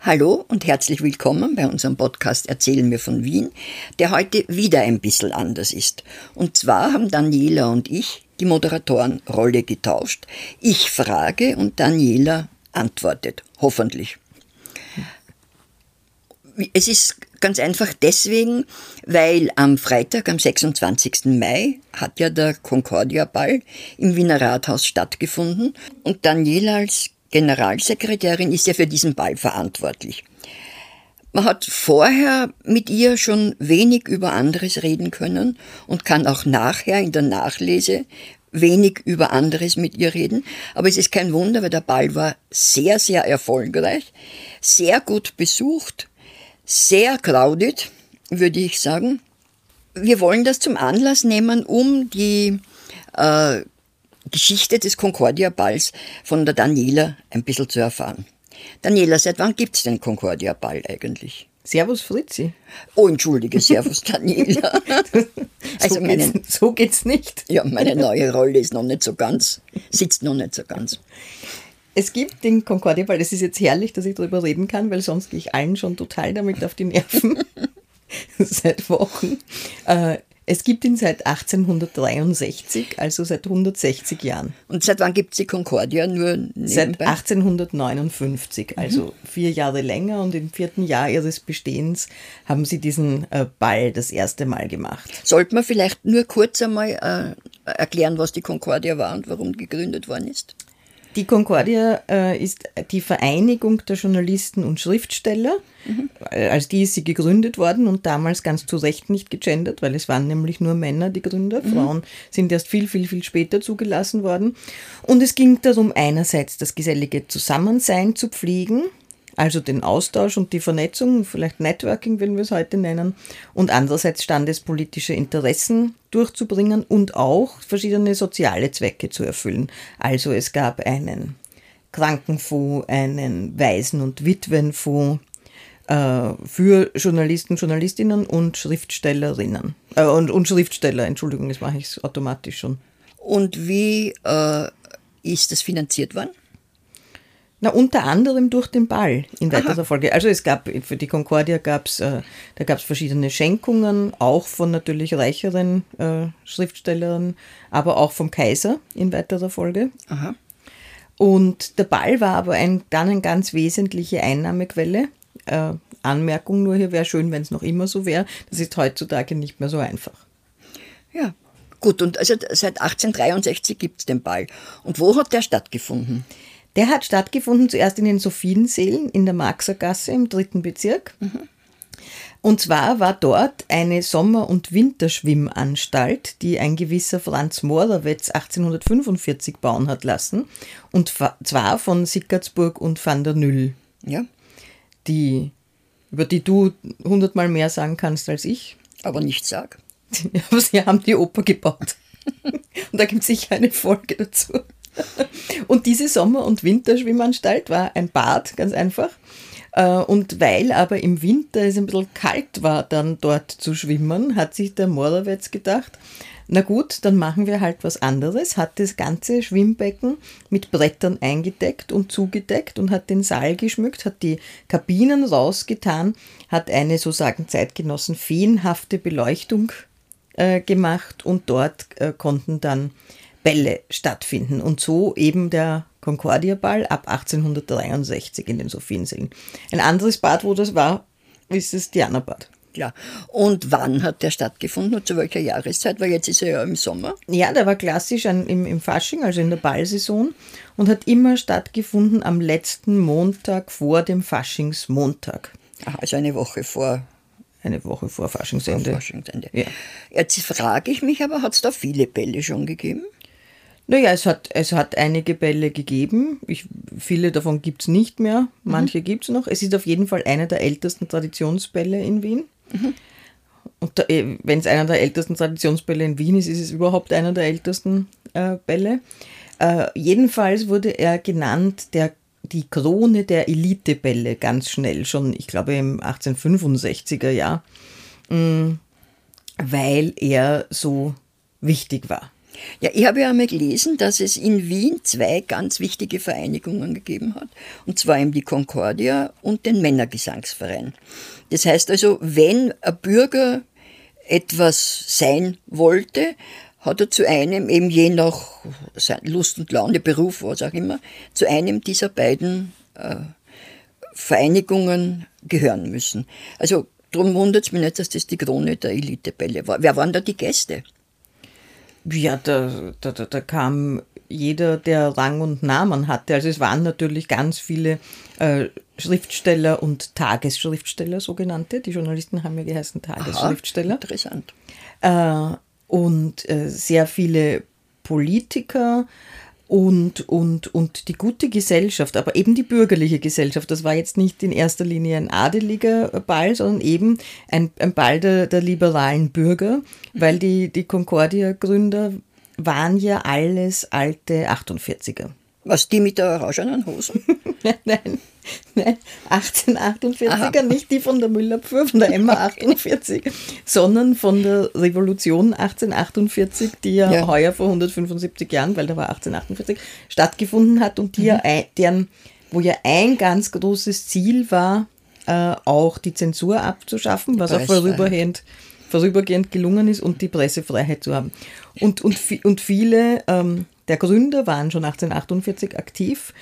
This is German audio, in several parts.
Hallo und herzlich willkommen bei unserem Podcast Erzählen mir von Wien, der heute wieder ein bisschen anders ist. Und zwar haben Daniela und ich die Moderatorenrolle getauscht. Ich frage und Daniela antwortet, hoffentlich. Es ist ganz einfach deswegen, weil am Freitag, am 26. Mai, hat ja der Concordia-Ball im Wiener Rathaus stattgefunden und Daniela als Generalsekretärin ist ja für diesen Ball verantwortlich. Man hat vorher mit ihr schon wenig über anderes reden können und kann auch nachher in der Nachlese wenig über anderes mit ihr reden. Aber es ist kein Wunder, weil der Ball war sehr, sehr erfolgreich, sehr gut besucht, sehr crowded, würde ich sagen. Wir wollen das zum Anlass nehmen, um die äh, Geschichte des Concordia-Balls von der Daniela ein bisschen zu erfahren. Daniela, seit wann gibt's den Concordia-Ball eigentlich? Servus Fritzi. Oh, entschuldige, Servus Daniela. also so, meine, geht's, so geht's nicht. Ja, meine neue Rolle ist noch nicht so ganz, sitzt noch nicht so ganz. Es gibt den Concordia-Ball, es ist jetzt herrlich, dass ich darüber reden kann, weil sonst gehe ich allen schon total damit auf die Nerven. seit Wochen. Äh, es gibt ihn seit 1863, also seit 160 Jahren. Und seit wann gibt es die Concordia? Nur nebenbei? Seit 1859, also mhm. vier Jahre länger und im vierten Jahr ihres Bestehens haben sie diesen äh, Ball das erste Mal gemacht. Sollte man vielleicht nur kurz einmal äh, erklären, was die Concordia war und warum gegründet worden ist? Die Concordia äh, ist die Vereinigung der Journalisten und Schriftsteller. Mhm. Als die ist sie gegründet worden und damals ganz zu Recht nicht gegendert, weil es waren nämlich nur Männer die Gründer. Mhm. Frauen sind erst viel, viel, viel später zugelassen worden. Und es ging darum, einerseits das gesellige Zusammensein zu pflegen, also den Austausch und die Vernetzung, vielleicht Networking, wenn wir es heute nennen, und andererseits standespolitische Interessen durchzubringen und auch verschiedene soziale Zwecke zu erfüllen. Also es gab einen Krankenfonds, einen Waisen- und Witwenfonds äh, für Journalisten, Journalistinnen und Schriftstellerinnen. Äh, und, und Schriftsteller, Entschuldigung, das mache ich automatisch schon. Und wie äh, ist das finanziert worden? Na, unter anderem durch den Ball in weiterer Folge. Also es gab, für die Concordia gab es, äh, da gab es verschiedene Schenkungen, auch von natürlich reicheren äh, Schriftstellern, aber auch vom Kaiser in weiterer Folge. Aha. Und der Ball war aber ein, dann eine ganz wesentliche Einnahmequelle. Äh, Anmerkung nur hier wäre schön, wenn es noch immer so wäre. Das ist heutzutage nicht mehr so einfach. Ja, gut. Und also seit 1863 gibt es den Ball. Und wo hat der stattgefunden? Der hat stattgefunden zuerst in den Sophienseelen in der Marxergasse im dritten Bezirk. Mhm. Und zwar war dort eine Sommer- und Winterschwimmanstalt, die ein gewisser Franz Morawetz 1845 bauen hat lassen. Und zwar von Sickertsburg und van der Nüll. Ja. Die, über die du hundertmal mehr sagen kannst als ich. Aber nicht sag. Aber sie haben die Oper gebaut. und da gibt es sicher eine Folge dazu. Und diese Sommer- und Winterschwimmanstalt war ein Bad, ganz einfach. Äh, und weil aber im Winter es ein bisschen kalt war, dann dort zu schwimmen, hat sich der Morawetz gedacht, na gut, dann machen wir halt was anderes, hat das ganze Schwimmbecken mit Brettern eingedeckt und zugedeckt und hat den Saal geschmückt, hat die Kabinen rausgetan, hat eine, so sagen Zeitgenossen, feenhafte Beleuchtung äh, gemacht und dort äh, konnten dann Bälle stattfinden und so eben der Concordia-Ball ab 1863 in den Sophiensälen. Ein anderes Bad, wo das war, ist das Diana-Bad. Klar. Und wann hat der stattgefunden und zu welcher Jahreszeit? Weil jetzt ist er ja im Sommer. Ja, der war klassisch an, im, im Fasching, also in der Ballsaison und hat immer stattgefunden am letzten Montag vor dem Faschingsmontag. Aha, also eine Woche vor eine Woche vor Faschingsende. Vor Faschingsende. Ja. Jetzt frage ich mich aber, hat es da viele Bälle schon gegeben? Naja, es hat, es hat einige Bälle gegeben. Ich, viele davon gibt es nicht mehr. Mhm. Manche mhm. gibt es noch. Es ist auf jeden Fall einer der ältesten Traditionsbälle in Wien. Mhm. Und äh, wenn es einer der ältesten Traditionsbälle in Wien ist, ist es überhaupt einer der ältesten äh, Bälle. Äh, jedenfalls wurde er genannt der die Krone der Elitebälle ganz schnell, schon ich glaube im 1865er Jahr, mm, weil er so wichtig war. Ja, ich habe ja einmal gelesen, dass es in Wien zwei ganz wichtige Vereinigungen gegeben hat. Und zwar eben die Concordia und den Männergesangsverein. Das heißt also, wenn ein Bürger etwas sein wollte, hat er zu einem, eben je nach Lust und Laune, Beruf, was auch immer, zu einem dieser beiden äh, Vereinigungen gehören müssen. Also darum wundert es mich nicht, dass das die Krone der Elitebälle war. Wer waren da die Gäste? Ja, da, da, da, kam jeder, der Rang und Namen hatte. Also es waren natürlich ganz viele äh, Schriftsteller und Tagesschriftsteller, sogenannte. Die Journalisten haben ja geheißen Tagesschriftsteller. Aha, interessant. Äh, und äh, sehr viele Politiker und, und, und die gute Gesellschaft, aber eben die bürgerliche Gesellschaft. Das war jetzt nicht in erster Linie ein adeliger Ball, sondern eben ein, ein Ball der, der liberalen Bürger, weil die, die Concordia-Gründer waren ja alles alte 48er. Was, die mit der orangenen Hosen? nein, nein, 1848er, Aha. nicht die von der Müllabfuhr, von der Emma 48, sondern von der Revolution 1848, die ja, ja, heuer vor 175 Jahren, weil da war 1848, stattgefunden hat und die mhm. ja, deren, wo ja ein ganz großes Ziel war, äh, auch die Zensur abzuschaffen, was auch vorübergehend, vorübergehend gelungen ist und die Pressefreiheit zu haben. Und, und, und viele ähm, der Gründer waren schon 1848 aktiv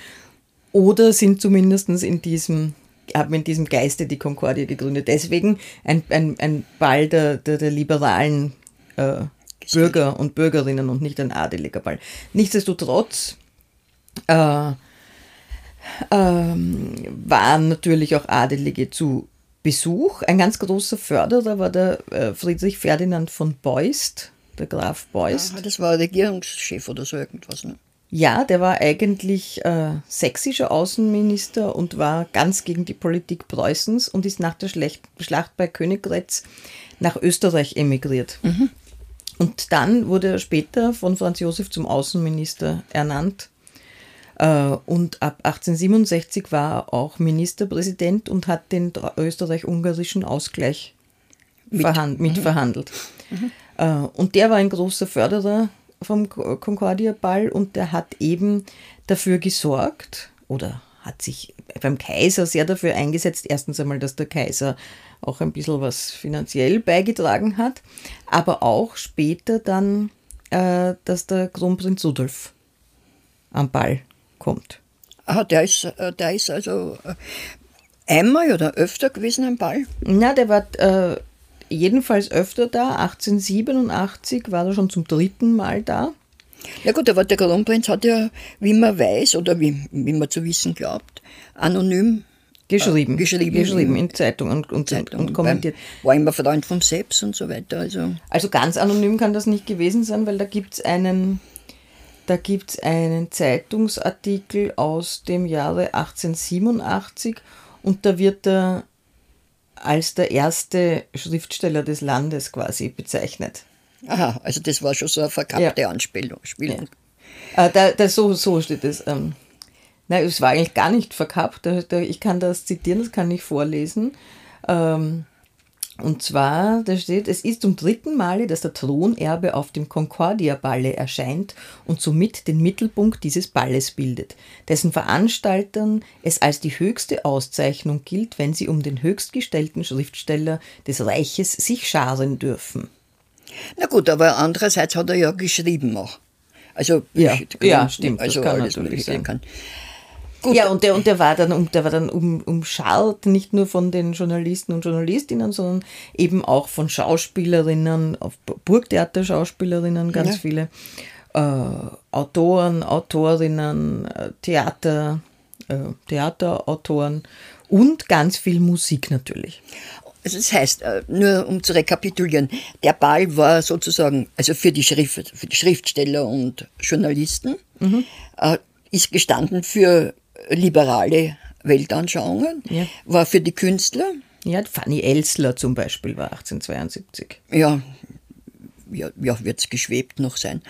oder sind zumindest in diesem haben in diesem Geiste die Concordia gegründet. Deswegen ein, ein, ein Ball der, der, der liberalen äh, Bürger und Bürgerinnen und nicht ein adeliger Ball. Nichtsdestotrotz äh, ähm, waren natürlich auch Adelige zu Besuch. Ein ganz großer Förderer war der äh, Friedrich Ferdinand von Beust, der Graf Beust. Ah, das war Regierungschef oder so irgendwas, ne? Ja, der war eigentlich äh, sächsischer Außenminister und war ganz gegen die Politik Preußens und ist nach der Schlacht, bei Königgrätz nach Österreich emigriert. Mhm. Und dann wurde er später von Franz Josef zum Außenminister ernannt. Äh, und ab 1867 war er auch Ministerpräsident und hat den österreich-ungarischen Ausgleich mit. Verhand mitverhandelt. Mhm. Äh, und der war ein großer Förderer vom Concordia-Ball und der hat eben dafür gesorgt oder hat sich beim Kaiser sehr dafür eingesetzt, erstens einmal, dass der Kaiser auch ein bisschen was finanziell beigetragen hat, aber auch später dann, äh, dass der Kronprinz Rudolf am Ball kommt. Ah, der ist, äh, der ist also äh, einmal oder öfter gewesen am Ball? Na, der war äh, jedenfalls öfter da. 1887 war er schon zum dritten Mal da. Ja gut, aber der Kronprinz hat ja, wie man weiß oder wie, wie man zu wissen glaubt, anonym geschrieben, äh, geschrieben, geschrieben in Zeitungen und, Zeitung und, kommentiert. War immer Freund vom Seps und so weiter. Also, also ganz anonym kann das nicht gewesen sein, weil da gibt es einen, einen Zeitungsartikel aus dem Jahre 1887 und da wird der als der erste Schriftsteller des Landes quasi bezeichnet. Aha, also das war schon so eine verkappte ja. Anspielung. Ja. Äh, da, da, so, so steht es. Ähm, nein, es war eigentlich gar nicht verkappt. Da, da, ich kann das zitieren, das kann ich vorlesen. Ähm, und zwar, da steht, es ist zum dritten Male, dass der Thronerbe auf dem Concordia-Balle erscheint und somit den Mittelpunkt dieses Balles bildet, dessen Veranstaltern es als die höchste Auszeichnung gilt, wenn sie um den höchstgestellten Schriftsteller des Reiches sich scharen dürfen. Na gut, aber andererseits hat er ja geschrieben auch. Also Ja, Gründen, ja, stimmt, das Also kann alles Mögliche sein. kann. Ja, und der, und der war dann, um, der war dann um, umscharrt, nicht nur von den Journalisten und Journalistinnen, sondern eben auch von Schauspielerinnen, auf Burgtheater-Schauspielerinnen, ganz Ja. viele äh, Autoren, Autorinnen, äh, Theater, äh, Theaterautoren und ganz viel Musik natürlich. Also das heißt, äh, nur um zu rekapitulieren, der Ball war sozusagen, also für die, Schrift, für die Schriftsteller und Journalisten, Mhm. äh, ist gestanden für liberale Weltanschauungen, Ja. war für die Künstler, Ja, Fanny Elsler zum Beispiel war 1872. ja, ja, ja wird es geschwebt noch sein,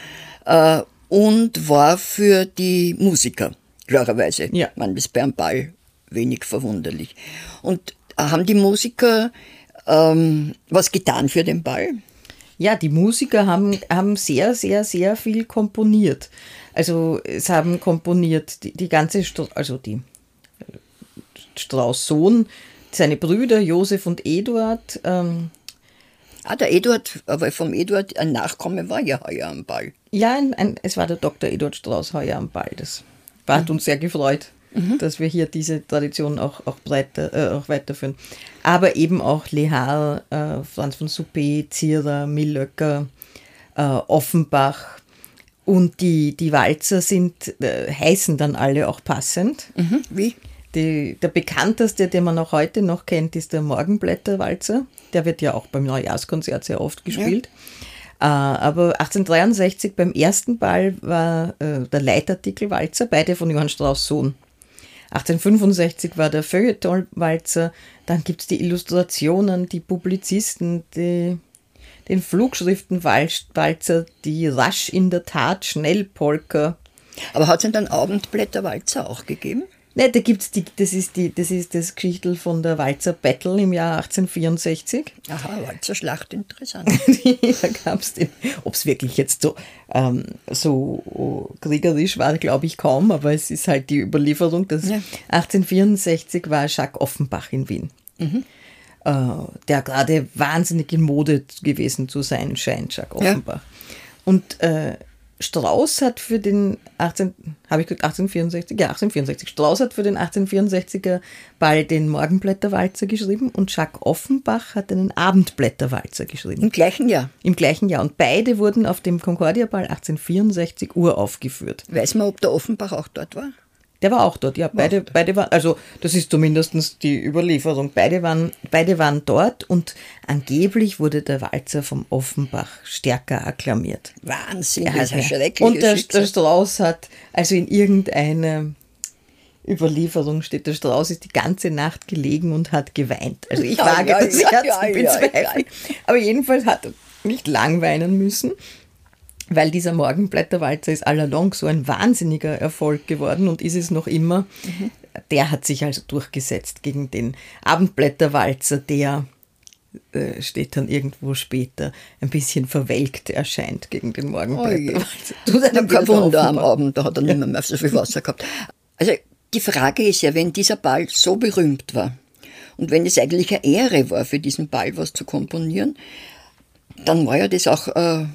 äh, und war für die Musiker, klarerweise. Ja. Man ist beim Ball wenig verwunderlich. Und haben die Musiker ähm, was getan für den Ball? Ja, die Musiker haben, haben sehr, sehr, sehr viel komponiert. Also es haben komponiert die, die ganze, Str also die äh, Strauß Sohn, seine Brüder Josef und Eduard. Ähm, Ah, der Eduard, aber vom Eduard, ein Nachkomme war ja heuer am Ball. ja, ein, ein, es war der Dr. Eduard Strauß heuer am Ball. Das war, hat uns sehr gefreut, dass wir hier diese Tradition auch, auch, breiter, äh, auch weiterführen. Aber eben auch Lehar, äh, Franz von Suppé, Zierer, Millöcker, äh, Offenbach. Und die, die Walzer sind, äh, heißen dann alle auch passend. Mhm. Wie? Die, der bekannteste, den man auch heute noch kennt, ist der Morgenblätterwalzer. Der wird ja auch beim Neujahrskonzert sehr oft gespielt. Äh, aber 1863 beim ersten Ball war äh, der Leitartikelwalzer, beide von Johann Strauss Sohn. 1865 war der Feuilletonwalzer, dann gibt es die Illustrationen, die Publizisten, die, den Flugschriftenwalzer, die rasch in der Tat Schnellpolka. Aber hat es denn dann Abendblätterwalzer auch gegeben? Ne, da gibt's die, das ist die, das ist das Geschichtel von der Walzer Battle im Jahr 1864. Aha, Walzerschlacht, interessant. da gab's den. Ob es wirklich jetzt so, ähm, so kriegerisch war, glaube ich kaum, aber es ist halt die Überlieferung. Dass Ja. 1864 war Jacques Offenbach in Wien. Äh, der gerade wahnsinnig in Mode gewesen zu sein scheint, Jacques Ja. Offenbach. Und äh, Strauß hat für den 18, habe ich gesagt 1864? Ja, 1864. Strauß hat für den 1864er Ball den Morgenblätterwalzer geschrieben und Jacques Offenbach hat einen Abendblätterwalzer geschrieben. Im gleichen Jahr. Im gleichen Jahr. Und beide wurden auf dem Concordia-Ball 1864 uraufgeführt. Weiß man, ob der Offenbach auch dort war? Der war auch dort, ja. Beide, beide waren, also das ist zumindest die Überlieferung. Beide waren, beide waren dort und angeblich wurde der Walzer vom Offenbach stärker akklamiert. Wahnsinn, Er das ist schreckliches Und der, der Strauß hat, also in irgendeiner Überlieferung steht, der Strauß ist die ganze Nacht gelegen und hat geweint. Also ich Ja, wage ja, das ja, ja, ja, zu ja, bezweifeln. Aber jedenfalls hat er nicht lang weinen müssen, weil dieser Morgenblätterwalzer ist allalong so ein wahnsinniger Erfolg geworden und ist es noch immer. Der hat sich also durchgesetzt gegen den Abendblätterwalzer, der äh, steht dann irgendwo später ein bisschen verwelkt erscheint gegen den Morgenblätterwalzer. Zu seinem Kein Bruder Wunder am. Abend, da hat er nicht mehr, mehr so viel Wasser gehabt. Also die Frage ist ja, wenn dieser Ball so berühmt war und wenn es eigentlich eine Ehre war, für diesen Ball was zu komponieren, dann war ja das auch äh,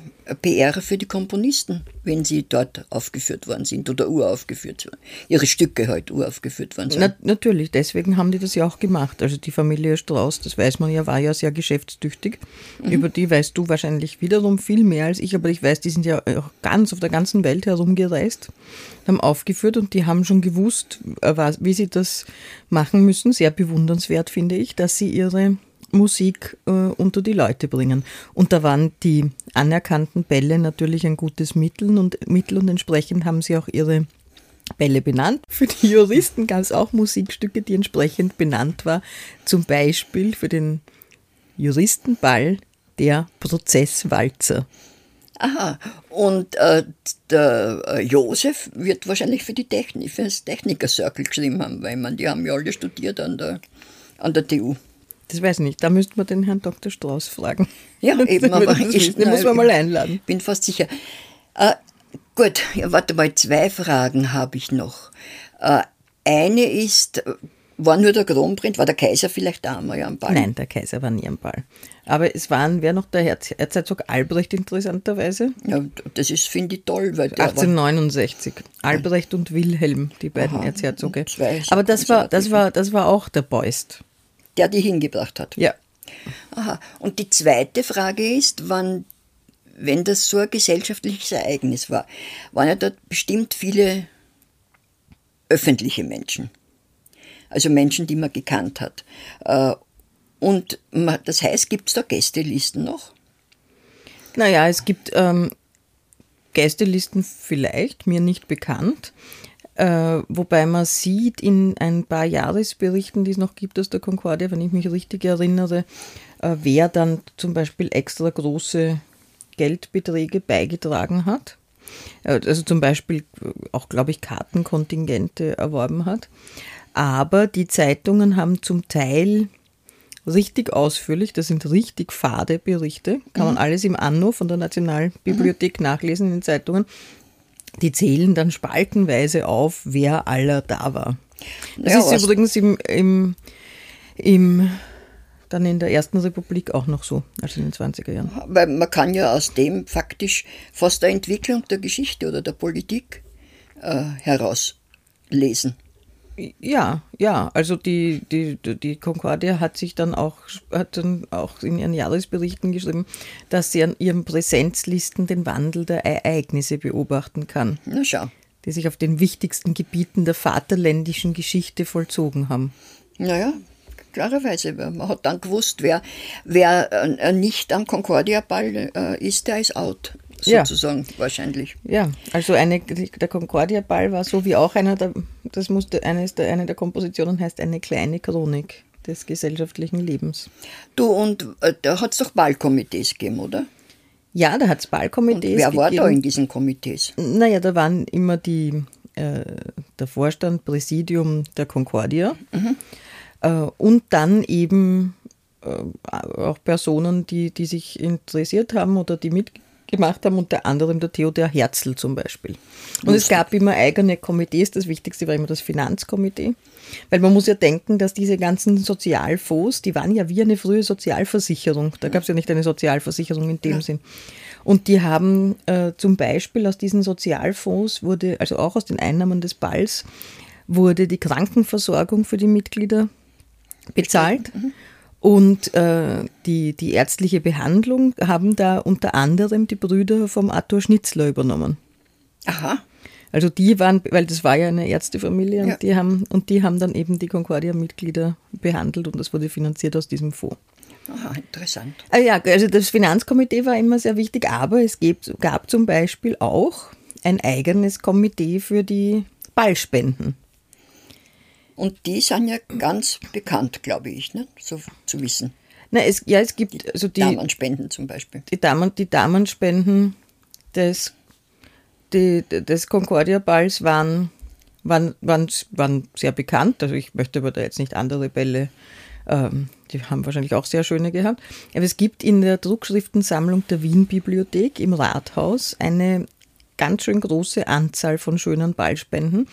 PR für die Komponisten, wenn sie dort aufgeführt worden sind oder uraufgeführt waren. Ihre Stücke halt uraufgeführt worden sind. Na, natürlich, deswegen haben die das ja auch gemacht. Also die Familie Strauß, das weiß man ja, war ja sehr geschäftstüchtig. Über die weißt du wahrscheinlich wiederum viel mehr als ich, aber ich weiß, die sind ja auch ganz auf der ganzen Welt herumgereist, haben aufgeführt und die haben schon gewusst, äh, wie sie das machen müssen. Sehr bewundernswert finde ich, dass sie ihre Musik äh, unter die Leute bringen. Und da waren die anerkannten Bälle natürlich ein gutes Mittel und, Mittel und entsprechend haben sie auch ihre Bälle benannt. Für die Juristen gab es auch Musikstücke, die entsprechend benannt war. Zum Beispiel für den Juristenball der Prozesswalzer. Aha, und äh, der äh, Josef wird wahrscheinlich für, die Technik, für das Techniker-Circle geschrieben haben, weil man, die haben ja alle studiert an der, an der TU. Das weiß ich nicht, da müsste man den Herrn Dr. Strauß fragen. Ja, eben, aber das ich- den muss man mal einladen. Bin fast sicher. Äh, gut, ja, warte mal, zwei Fragen habe ich noch. Äh, eine ist, War nur der Kronprinz, war der Kaiser vielleicht da einmal am Ball? Nein, der Kaiser war nie am Ball. Aber es waren, wer noch der Herz, Erzherzog Albrecht interessanterweise? Ja, das ist, finde ich toll, weil der 1869. Albrecht und Wilhelm, die beiden Aha, Erzherzoge. Aber das war, das war, das war auch der Beust. Der die hingebracht hat. Ja. Aha. Und die zweite Frage ist, wann, wenn das so ein gesellschaftliches Ereignis war, waren ja dort bestimmt viele öffentliche Menschen. Also Menschen, die man gekannt hat. Äh, Und das heißt, gibt es da Gästelisten noch? Naja, es gibt ähm, Gästelisten vielleicht, mir nicht bekannt. Äh, wobei man sieht in ein paar Jahresberichten, die es noch gibt aus der Concordia, wenn ich mich richtig erinnere, äh, wer dann zum Beispiel extra große Geldbeträge beigetragen hat. Äh, Also zum Beispiel äh, auch, glaube ich, Kartenkontingente erworben hat. Aber die Zeitungen haben zum Teil richtig ausführlich, das sind richtig fade Berichte, kann man alles im Anno von der Nationalbibliothek nachlesen in den Zeitungen. Die zählen dann spaltenweise auf, wer aller da war. Das Ja, ist übrigens im, im, im, dann in der Ersten Republik auch noch so, also in den 20er Jahren. Weil man kann ja aus dem faktisch fast der Entwicklung der Geschichte oder der Politik äh, herauslesen. Ja, ja, also die, die, die Concordia hat sich dann auch, hat dann auch in ihren Jahresberichten geschrieben, dass sie an ihren Präsenzlisten den Wandel der Ereignisse beobachten kann, Na schau. die sich auf den wichtigsten Gebieten der vaterländischen Geschichte vollzogen haben. Naja, klarerweise. Man hat dann gewusst, wer, wer äh, nicht am Concordia-Ball äh, ist, der ist out. Ja. Sozusagen, wahrscheinlich. Ja, also eine, der Concordia-Ball war so wie auch einer der, das musste, eines der, eine der Kompositionen heißt eine kleine Chronik des gesellschaftlichen Lebens. Du, und äh, da hat es doch Ballkomitees gegeben, oder? Ja, da hat es Ballkomitees Wer war da gegeben. in diesen Komitees? Naja, da waren immer die, äh, der Vorstand, Präsidium der Concordia äh, und dann eben äh, auch Personen, die, die sich interessiert haben oder die mitgemacht haben, unter anderem der Theodor Herzl zum Beispiel. Und es gab immer eigene Komitees, das Wichtigste war immer das Finanzkomitee, weil man muss ja denken, dass diese ganzen Sozialfonds, die waren ja wie eine frühe Sozialversicherung, da gab es ja nicht eine Sozialversicherung in dem Sinn. Und die haben äh, zum Beispiel aus diesen Sozialfonds wurde, also auch aus den Einnahmen des Balls, wurde die Krankenversorgung für die Mitglieder bezahlt. Und äh, die, die ärztliche Behandlung haben da unter anderem die Brüder vom Arthur Schnitzler übernommen. Aha. Also die waren, weil das war ja eine Ärztefamilie und, Ja. die, haben, und die haben dann eben die Concordia-Mitglieder behandelt und das wurde finanziert aus diesem Fonds. Aha, interessant. Ah ja, also das Finanzkomitee war immer sehr wichtig, aber es gab, gab zum Beispiel auch ein eigenes Komitee für die Ballspenden. Und die sind ja ganz bekannt, glaube ich, ne? so zu wissen. Na, es, ja, es gibt also die, Damenspenden zum Beispiel. die, Damen, die Damenspenden des, die, des Concordia-Balls waren, waren, waren, waren sehr bekannt. Also ich möchte aber da jetzt nicht andere Bälle, ähm, die haben wahrscheinlich auch sehr schöne gehabt. Aber es gibt in der Druckschriftensammlung der Wien-Bibliothek im Rathaus eine ganz schön große Anzahl von schönen Ballspenden.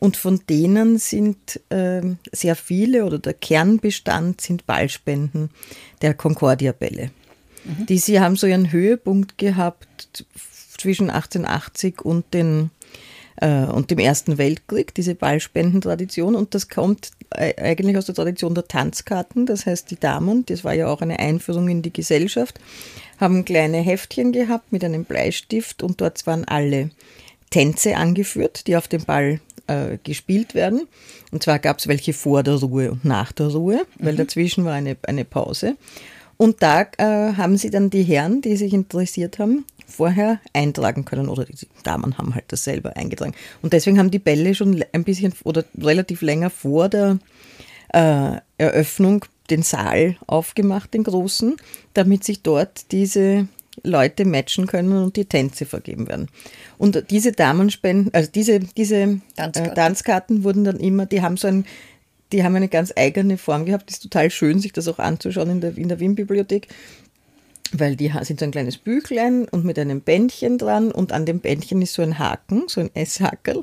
Und von denen sind ähm, sehr viele oder der Kernbestand sind Ballspenden der Concordia-Bälle. Die sie haben so ihren Höhepunkt gehabt zwischen 1880 und, den, äh, und dem Ersten Weltkrieg, diese Ballspendentradition. Und das kommt äh, eigentlich aus der Tradition der Tanzkarten. Das heißt, die Damen, das war ja auch eine Einführung in die Gesellschaft, haben kleine Heftchen gehabt mit einem Bleistift und dort waren alle Tänze angeführt, die auf dem Ball äh, gespielt werden. Und zwar gab es welche vor der Ruhe und nach der Ruhe, weil dazwischen war eine, eine Pause. Und da äh, haben sie dann die Herren, die sich interessiert haben, vorher eintragen können. Oder die Damen haben halt das selber eingetragen. Und deswegen haben die Bälle schon ein bisschen oder relativ länger vor der äh, Eröffnung den Saal aufgemacht, den großen, damit sich dort diese Leute matchen können und die Tänze vergeben werden. Und diese Damenspenden, also diese, diese Tanzkarten. Äh, Tanzkarten wurden dann immer, die haben so ein, die haben eine ganz eigene Form gehabt, das ist total schön, sich das auch anzuschauen in der, in der Wien-Bibliothek. weil die sind so ein kleines Büchlein und mit einem Bändchen dran und an dem Bändchen ist so ein Haken, so ein S-Hackel,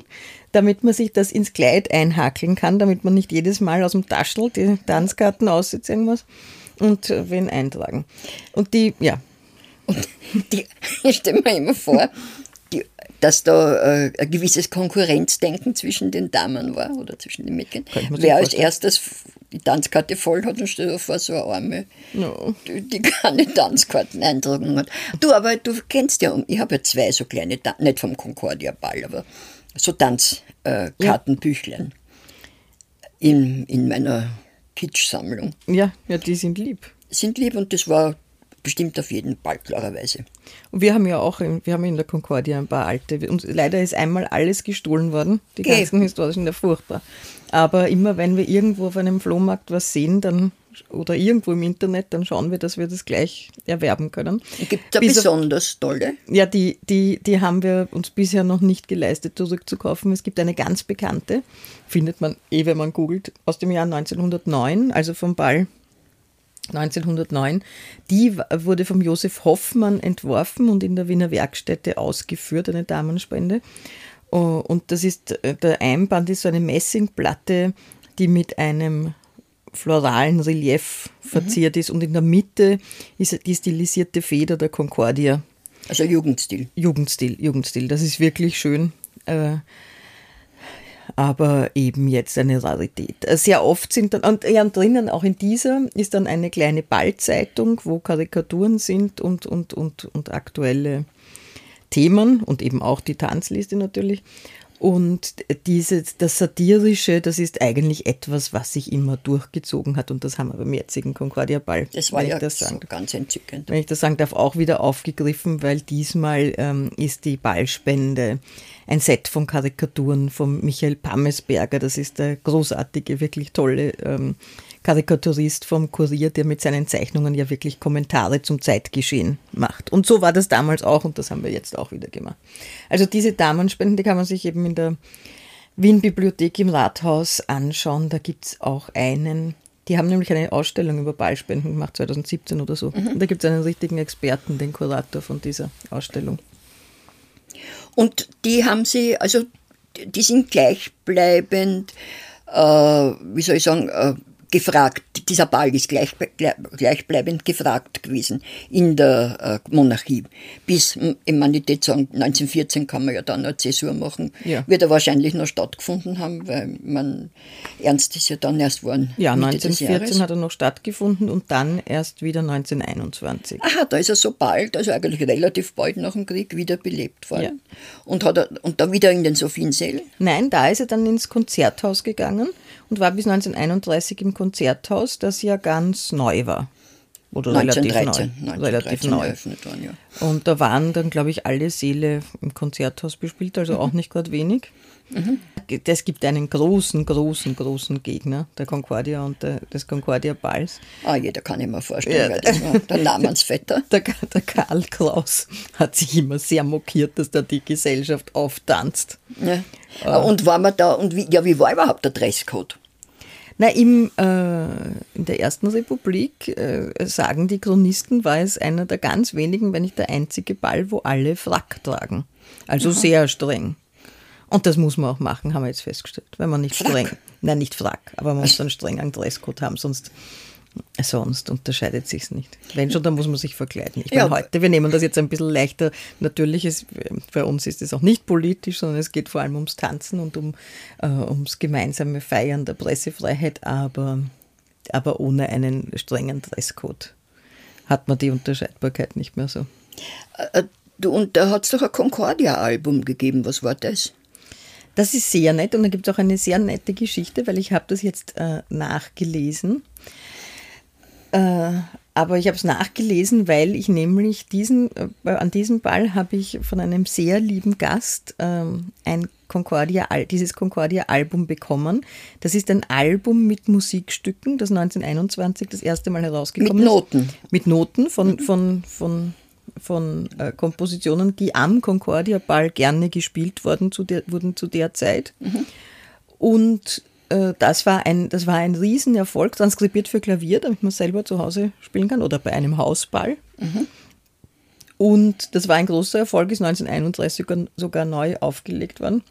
damit man sich das ins Kleid einhakeln kann, damit man nicht jedes Mal aus dem Taschel die Tanzkarten ausziehen muss und äh, wen eintragen. Und die, ja. Und die, ich stelle mir immer vor, die, dass da äh, ein gewisses Konkurrenzdenken zwischen den Damen war oder zwischen den Mädchen. Wer als erstes die Tanzkarte voll hat und steht vor so eine Arme, no. die, die, keine Tanzkarten eintragen hat. Du, aber du kennst ja, ich habe ja zwei so kleine, nicht vom Concordia Ball, aber so Tanzkartenbüchlein ja. in, in meiner Kitsch-Sammlung. Ja, ja, die sind lieb. Sind lieb und das war bestimmt auf jeden Fall, klarerweise. Und wir haben ja auch, in, wir haben in der Concordia ein paar alte, und leider ist einmal alles gestohlen worden, die Ge ganzen historischen, ja furchtbar. Aber immer wenn wir irgendwo auf einem Flohmarkt was sehen, dann oder irgendwo im Internet, dann schauen wir, dass wir das gleich erwerben können. Gibt es da besonders auf, tolle? Ja, die, die, die haben wir uns bisher noch nicht geleistet, zurückzukaufen. Es gibt eine ganz bekannte, findet man eh, wenn man googelt, aus dem Jahr 1909, also vom Ball 1909. Die wurde vom Josef Hoffmann entworfen und in der Wiener Werkstätte ausgeführt, eine Damenspende. Oh, und das ist, äh, der Einband ist so eine Messingplatte, die mit einem floralen Relief verziert mhm. ist und in der Mitte ist die stilisierte Feder der Concordia. Also Jugendstil. Jugendstil, Jugendstil. Das ist wirklich schön. Äh, aber eben jetzt eine Rarität. Sehr oft sind dann, und ja, drinnen auch in dieser ist dann eine kleine Ballzeitung, wo Karikaturen sind und, und, und, und aktuelle Themen und eben auch die Tanzliste natürlich. Und diese, das Satirische, das ist eigentlich etwas, was sich immer durchgezogen hat. Und das haben wir beim jetzigen Concordia Ball. Das war ja das sagen, ganz entzückend. Wenn ich das sagen darf, auch wieder aufgegriffen, weil diesmal ähm, ist die Ballspende ein Set von Karikaturen von Michael Pammesberger. Das ist der großartige, wirklich tolle ähm, Karikaturist vom Kurier, der mit seinen Zeichnungen ja wirklich Kommentare zum Zeitgeschehen macht. Und so war das damals auch und das haben wir jetzt auch wieder gemacht. Also diese Damenspenden, die kann man sich eben in der Wien-Bibliothek im Rathaus anschauen. Da gibt es auch einen die haben nämlich eine Ausstellung über Ballspenden gemacht, 2017 oder so. Mhm. Da gibt es einen richtigen Experten, den Kurator von dieser Ausstellung. Und die haben sie, also die sind gleichbleibend, äh, wie soll ich sagen, äh, gefragt, dieser Ball ist gleich, gleichbleibend gefragt gewesen in der äh, Monarchie. Bis, nicht sagen, 1914 kann man ja dann eine Zäsur machen, ja. wird er wahrscheinlich noch stattgefunden haben, weil man, Ernst ist ja dann erst worden. Ja, 1914 hat er noch stattgefunden und dann erst wieder 1921. Aha, da ist er so bald, also eigentlich relativ bald nach dem Krieg wiederbelebt worden. Ja. Und, hat er, und da wieder in den Sophiensälen? Nein, da ist er dann ins Konzerthaus gegangen und war bis 1931 im Konzerthaus, das ja ganz neu war. Oder 1913, relativ neu. relativ neu. Worden, ja. Und da waren dann, glaube ich, alle Seele im Konzerthaus bespielt, also mhm. auch nicht gerade wenig. Mhm. Es gibt einen großen, großen, großen Gegner der Concordia und der, des Concordia Balls. Ah, jeder kann ich mir vorstellen, ja. der Namensvetter. Der, der Karl Kraus hat sich immer sehr mokiert, dass da die Gesellschaft auftanzt. Ja. Uh, und war man da, und wie, ja, wie war überhaupt der Dresscode? Na, im, äh, in der Ersten Republik, äh, sagen die Chronisten, war es einer der ganz wenigen, wenn nicht der einzige Ball, wo alle Frack tragen. Also Aha. sehr streng. Und das muss man auch machen, haben wir jetzt festgestellt. Wenn man nicht Frack. streng, nein, nicht Frack, aber man muss einen strengen Dresscode haben, sonst, sonst unterscheidet sich nicht. Wenn schon, dann muss man sich verkleiden. Ich ja. meine, heute, wir nehmen das jetzt ein bisschen leichter. Natürlich ist, bei uns ist es auch nicht politisch, sondern es geht vor allem ums Tanzen und um, äh, ums gemeinsame Feiern der Pressefreiheit, aber, aber ohne einen strengen Dresscode hat man die Unterscheidbarkeit nicht mehr so. Äh, du, und da hat es doch ein Concordia-Album gegeben. Was war das? Das ist sehr nett und da gibt es auch eine sehr nette Geschichte, weil ich habe das jetzt äh, nachgelesen. Äh, aber ich habe es nachgelesen, weil ich nämlich diesen, äh, an diesem Ball habe ich von einem sehr lieben Gast ähm, ein Concordia, dieses Concordia-Album bekommen. Das ist ein Album mit Musikstücken, das 1921 das erste Mal herausgekommen ist. Mit Noten. Ist. Mit Noten von, von, von von äh, Kompositionen, die am Concordia Ball gerne gespielt worden zu der, wurden zu der Zeit. Mhm. Und äh, das war ein, das war ein Riesenerfolg, transkribiert für Klavier, damit man selber zu Hause spielen kann oder bei einem Hausball. Mhm. Und das war ein großer Erfolg, ist 1931 sogar, sogar neu aufgelegt worden.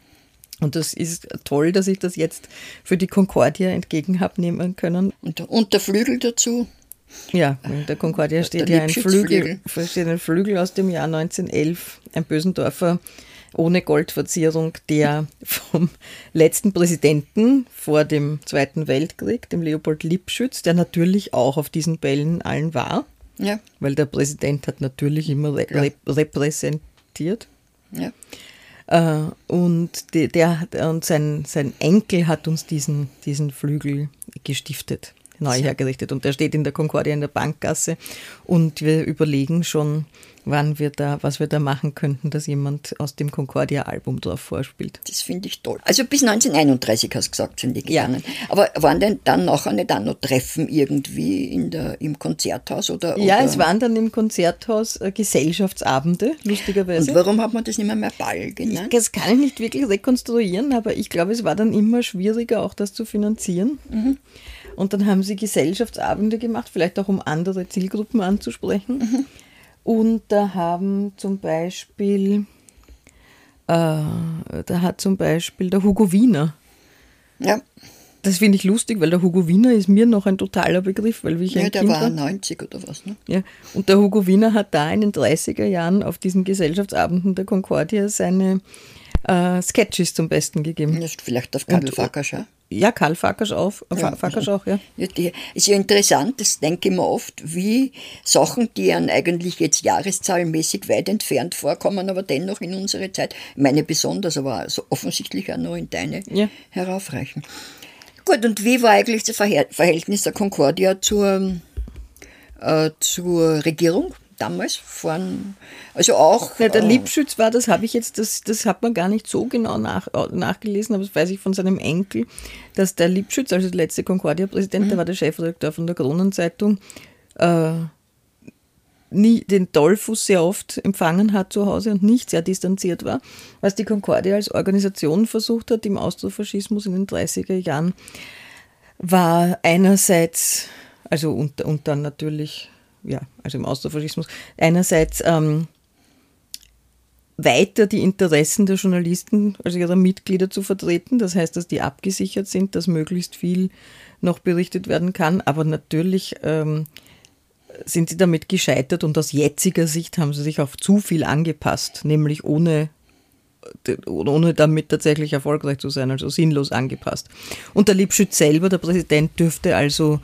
Und das ist toll, dass ich das jetzt für die Concordia entgegen habe nehmen können. Und der, und der Flügel dazu? Ja, in der Concordia steht ja ein Flügel, steht ein Flügel aus dem Jahr 1911, ein Bösendorfer ohne Goldverzierung, der vom letzten Präsidenten vor dem Zweiten Weltkrieg, dem Leopold Lipschütz, der natürlich auch auf diesen Bällen allen war, ja. weil der Präsident hat natürlich immer re repräsentiert. Ja. Äh, und, der, der, und sein, sein Enkel hat uns diesen, diesen Flügel gestiftet neu hergerichtet. Und der steht in der Concordia in der Bankgasse. Und wir überlegen schon, wann wir da, was wir da machen könnten, dass jemand aus dem Concordia-Album drauf vorspielt. Das finde ich toll. Also bis 1931 hast du gesagt, sind die gegangen. Ja. Aber waren denn dann nachher nicht auch noch Treffen irgendwie in der, im Konzerthaus? Oder, ja, oder? es waren dann im Konzerthaus äh, Gesellschaftsabende, lustigerweise. Und warum hat man das nicht mehr, mehr Ball genannt? Das kann ich nicht wirklich rekonstruieren, aber ich glaube, es war dann immer schwieriger, auch das zu finanzieren. Mhm. Und dann haben sie Gesellschaftsabende gemacht, vielleicht auch um andere Zielgruppen anzusprechen. Mhm. Und da haben zum Beispiel, äh, da hat zum Beispiel der Hugo Wiener. Ja. Das finde ich lustig, weil der Hugo Wiener ist mir noch ein totaler Begriff, weil ich ja, ein der kind war 90 oder was, ne? Ja, und der Hugo Wiener hat da in den 30er Jahren auf diesen Gesellschaftsabenden der Concordia seine äh, Sketches zum Besten gegeben. Ja, vielleicht auf Karl Fakersch, ja, Karl Farkas auch, ja, Farkas auch, ja. ja die, ist ja interessant, das denke ich mir oft, wie Sachen, die an eigentlich jetzt jahreszahlenmäßig weit entfernt vorkommen, aber dennoch in unsere Zeit, meine besonders, aber also offensichtlich auch noch in deine ja. heraufreichen. Gut, und wie war eigentlich das Verhältnis der Concordia zur, äh, zur Regierung? Damals fahren. Also auch. Ja, der äh, Liebschütz war, das habe ich jetzt, das, das hat man gar nicht so genau nach, nachgelesen, aber das weiß ich von seinem Enkel, dass der Liebschütz, also der letzte Concordia-Präsident, mhm. der war der Chefredakteur von der Kronenzeitung, äh, nie den Dollfuß sehr oft empfangen hat zu Hause und nicht sehr distanziert war, was die Concordia als Organisation versucht hat im Austrofaschismus in den 30er Jahren, war einerseits, also und, und dann natürlich ja, also im Austrofaschismus, einerseits ähm, weiter die Interessen der Journalisten, also ihrer Mitglieder zu vertreten. Das heißt, dass die abgesichert sind, dass möglichst viel noch berichtet werden kann. Aber natürlich ähm, sind sie damit gescheitert und aus jetziger Sicht haben sie sich auf zu viel angepasst, nämlich ohne ohne damit tatsächlich erfolgreich zu sein, also sinnlos angepasst. Und der Liebschütz selber, der Präsident, dürfte also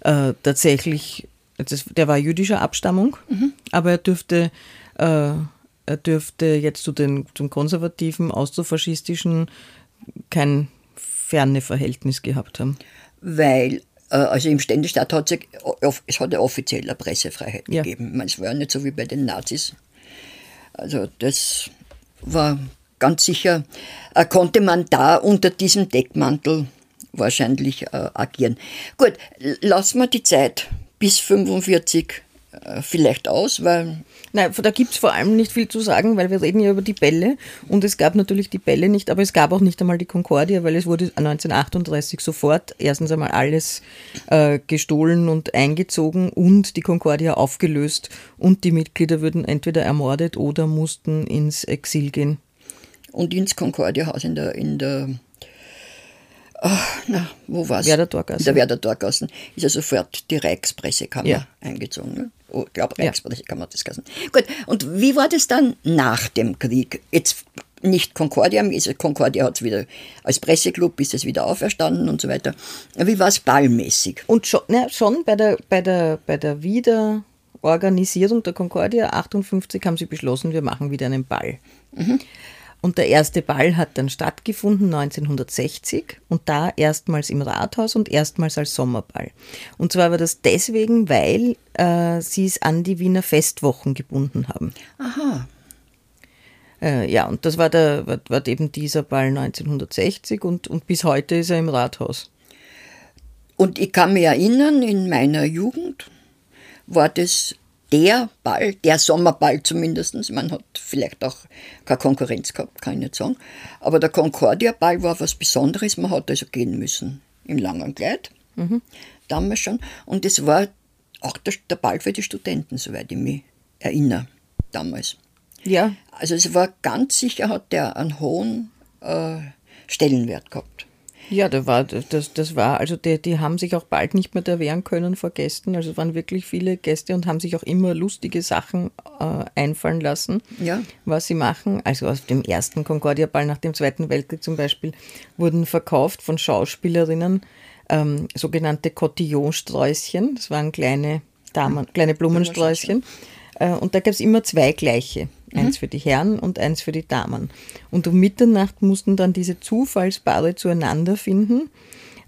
äh, tatsächlich das, der war jüdischer Abstammung, mhm. aber er dürfte, äh, er dürfte jetzt zu den zum konservativen, austrofaschistischen kein ferne Verhältnis gehabt haben. Weil äh, also im Ständestaat hat es, es hat ja offiziell eine Pressefreiheit ja. gegeben. Es war ja nicht so wie bei den Nazis. Also das war ganz sicher, äh, konnte man da unter diesem Deckmantel wahrscheinlich äh, agieren. Gut, lassen wir die Zeit bis 45 äh, vielleicht aus, weil. Nein, da gibt es vor allem nicht viel zu sagen, weil wir reden ja über die Bälle und es gab natürlich die Bälle nicht, aber es gab auch nicht einmal die Concordia, weil es wurde 1938 sofort erstens einmal alles äh, gestohlen und eingezogen und die Concordia aufgelöst und die Mitglieder würden entweder ermordet oder mussten ins Exil gehen. Und ins Concordia-Haus in der, in der Ach, na, wo war es? Werder Torgassen. In der Werder Torgassen ist ja sofort die Reichspressekammer ja. eingezogen. Ne? Oh, ich glaube, Reichspressekammer hat das Gassen. Gut, und wie war das dann nach dem Krieg? Jetzt nicht Concordia, Concordia hat es wieder als Presseclub ist es wieder auferstanden und so weiter. Wie war es ballmäßig? Und schon, na, schon bei der, bei der, bei der Wiederorganisierung der Concordia 58 haben sie beschlossen, wir machen wieder einen Ball. Mhm. Und der erste Ball hat dann stattgefunden 1960 und da erstmals im Rathaus und erstmals als Sommerball. Und zwar war das deswegen, weil äh, sie es an die Wiener Festwochen gebunden haben. Aha. Äh, ja, und das war, der, war, war eben dieser Ball 1960 und, und bis heute ist er im Rathaus. Und ich kann mich erinnern, in meiner Jugend war das der Ball, der Sommerball zumindest. Man hat vielleicht auch keine Konkurrenz gehabt, kann ich nicht sagen. Aber der Concordia-Ball war was Besonderes. Man hat also gehen müssen im langen Kleid, mhm. damals schon. Und es war auch der, Ball für die Studenten, soweit ich mich erinnere, damals. Ja. Also es war ganz sicher, hat der einen hohen äh, Stellenwert gehabt. Ja, da war, das, das war, also die, die haben sich auch bald nicht mehr da wehren können vor Gästen. Also es waren wirklich viele Gäste und haben sich auch immer lustige Sachen äh, einfallen lassen, ja. was sie machen. Also auf dem ersten Concordia-Ball nach dem Zweiten Weltkrieg zum Beispiel wurden verkauft von Schauspielerinnen ähm, sogenannte Cotillon-Sträußchen. Das waren kleine, Damen, kleine Blumensträußchen. Äh, und da gab es immer zwei gleiche. Eins mhm. für die Herren und eins für die Damen. Und um Mitternacht mussten dann diese Zufallspaare zueinander finden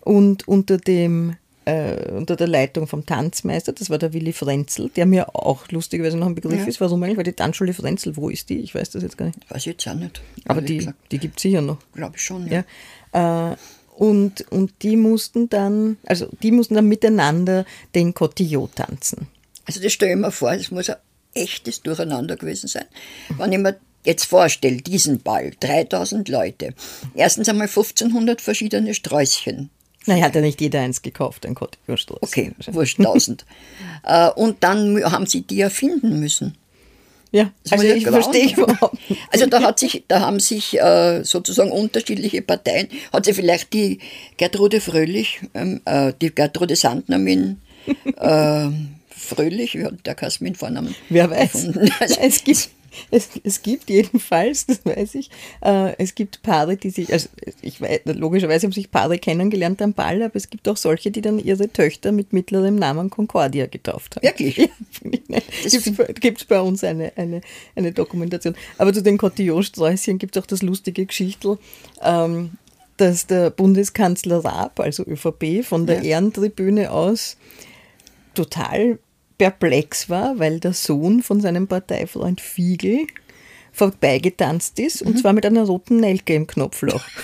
und unter dem äh, unter der Leitung vom Tanzmeister, das war der Willi Frenzel, der mir auch lustigerweise noch ein Begriff ja. ist. Warum eigentlich? Weil die Tanzschule Frenzel, wo ist die? Ich weiß das jetzt gar nicht. Weiß ich jetzt auch nicht. Aber die, die gibt es sicher noch. Glaube ich schon, ja. ja. Äh, und, und die mussten dann, also die mussten dann miteinander den Cotillot tanzen. Also das stelle ich mir vor, das muss ein echtes Durcheinander gewesen sein. Wenn ich mir jetzt vorstelle, diesen Ball, 3000 Leute, erstens einmal 1500 verschiedene Sträußchen. Naja, hat ja nicht jeder eins gekauft, ein Cottbus-Sträußchen. Okay, wurscht, 1000. Äh, und dann haben sie die erfinden müssen. Ja, also ich verstehe überhaupt Also da hat sich, da haben sich äh, sozusagen unterschiedliche Parteien, hat sich vielleicht die Gertrude Fröhlich, ähm, äh, die Gertrude Sandner mit äh, Fröhlich, wie hat der Kasmin Vornamen? Wer weiß. Also, es, gibt, es, es gibt jedenfalls, das weiß ich, äh, es gibt Paare, die sich, also ich weiß, logischerweise haben sich Paare kennengelernt am Ball, aber es gibt auch solche, die dann ihre Töchter mit mittlerem Namen Concordia getauft haben. Wirklich? Ja, gibt es bei uns eine, eine, eine Dokumentation. Aber zu den Cotillon-Sträußchen gibt es auch das lustige Geschichtel. Ähm, dass der Bundeskanzler Raab, also ÖVP, von der ja. Ehrentribüne aus total perplex war, weil der Sohn von seinem Parteifreund Fiegel vorbeigetanzt ist mhm. und zwar mit einer roten Nelke im Knopfloch.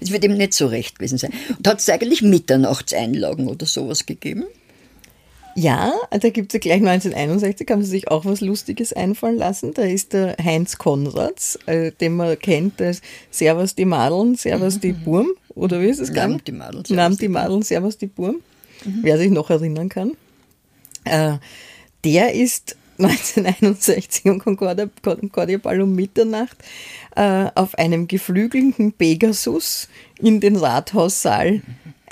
Es wird ihm nicht so recht gewesen sein. Und hat es eigentlich Mitternachtseinlagen oder sowas gegeben? Ja, da gibt es ja gleich 1961, haben sie sich auch was Lustiges einfallen lassen. Da ist der Heinz Konrads, äh, den man kennt als Servus die Madeln, Servus die mhm. Burm, oder wie ist es? Namt die Madeln, Namt die Madeln, Servus die Burm, mhm. wer sich noch erinnern kann. Äh, der ist 1961 um Concordia, Concordia Ball um Mitternacht äh, auf einem geflügelten Pegasus in den Rathaussaal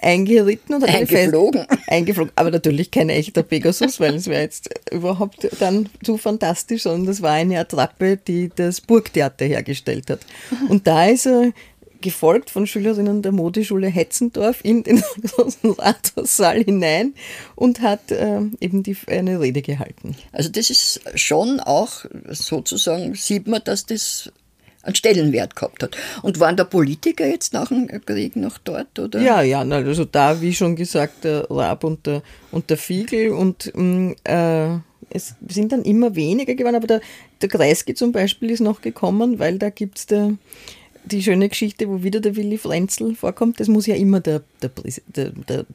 eingeritten und eingeflogen. Fest, eingeflogen. Aber natürlich kein echter Pegasus, weil es wäre jetzt überhaupt dann zu fantastisch, sondern das war eine Attrappe, die das Burgtheater hergestellt hat. Und da ist er gefolgt von Schülerinnen der Modeschule Hetzendorf in den großen Rathaussaal hinein und hat äh, eben die, eine Rede gehalten. Also das ist schon auch sozusagen, sieht man, dass das einen Stellenwert gehabt hat. Und waren da Politiker jetzt nach dem Krieg noch dort? Oder? Ja, ja, also da, wie schon gesagt, der Raab und der, und der Fiegel und mm, äh, es sind dann immer weniger geworden, aber der, der Kreisky zum Beispiel ist noch gekommen, weil da gibt es der die schöne Geschichte, wo wieder der Willy Frenzel vorkommt, das muss ja immer der, der, der, der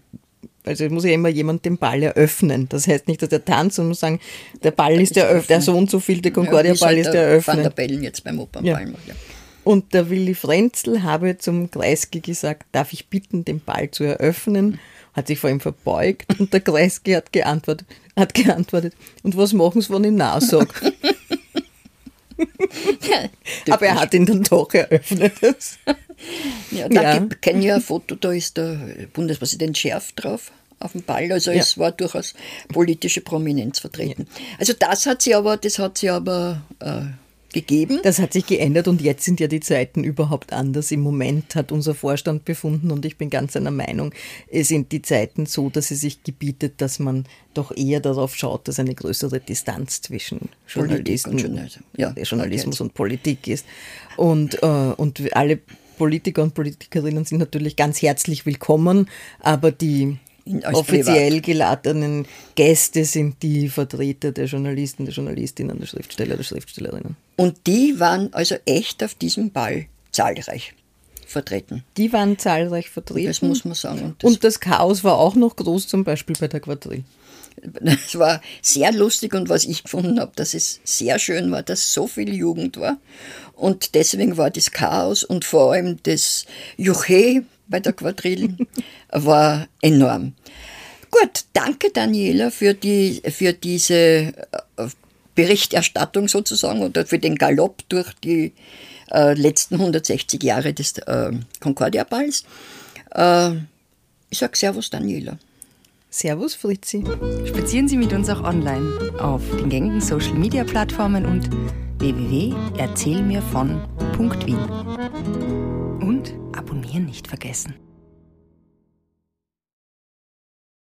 also es muss ja immer jemand den Ball eröffnen. Das heißt nicht, dass der tanzt, sondern muss sagen, der Ball ist eröffnet, der so und so viel, der Concordia-Ball ist eröffnet. Van der Bellen jetzt beim Opernball. Ja. Ja. Und der Willy Frenzel habe zum Kreisky gesagt, darf ich bitten, den Ball zu eröffnen? Hat sich vor ihm verbeugt und der Kreisky hat geantwortet, hat geantwortet und was machen sie, wenn ich Nein sage? Aber er hat ihn dann doch eröffnet. ja, da ja. kenne ich ein Foto, da ist der Bundespräsident Schärf drauf auf dem Ball. Also ja. es war durchaus politische Prominenz vertreten. Ja. Also das hat sie aber, das hat sie aber äh, gegeben. Das hat sich geändert und jetzt sind ja die Zeiten überhaupt anders. Im Moment hat unser Vorstand befunden und ich bin ganz einer Meinung, es sind die Zeiten so, dass es sich gebietet, dass man doch eher darauf schaut, dass eine größere Distanz zwischen Journalisten, und Journalismus, ja, Journalismus und Politik ist. Und, äh, und alle Politiker und Politikerinnen sind natürlich ganz herzlich willkommen, aber die offiziell privat. geladenen Gäste sind die Vertreter der Journalisten, der Journalistinnen, der Schriftsteller, der Schriftstellerinnen. Und die waren also echt auf diesem Ball zahlreich vertreten. Die waren zahlreich vertreten. Das muss man sagen. Und das, Und das Chaos war auch noch groß, zum Beispiel bei der Quadrille. Es war sehr lustig und was ich gefunden habe, dass es sehr schön war, dass so viel Jugend war. Und deswegen war das Chaos und vor allem das Juche bei der Quadrille war enorm. Gut, danke Daniela für, die, für diese äh, Berichterstattung sozusagen oder für den Galopp durch die äh, letzten 160 Jahre des äh, Concordia-Balls. Äh, ich sage Servus Daniela. Servus Fritzi. Spazieren Sie mit uns auch online auf den gängigen Social Media Plattformen und www.erzählmirvon.wien. Und abonnieren nicht vergessen.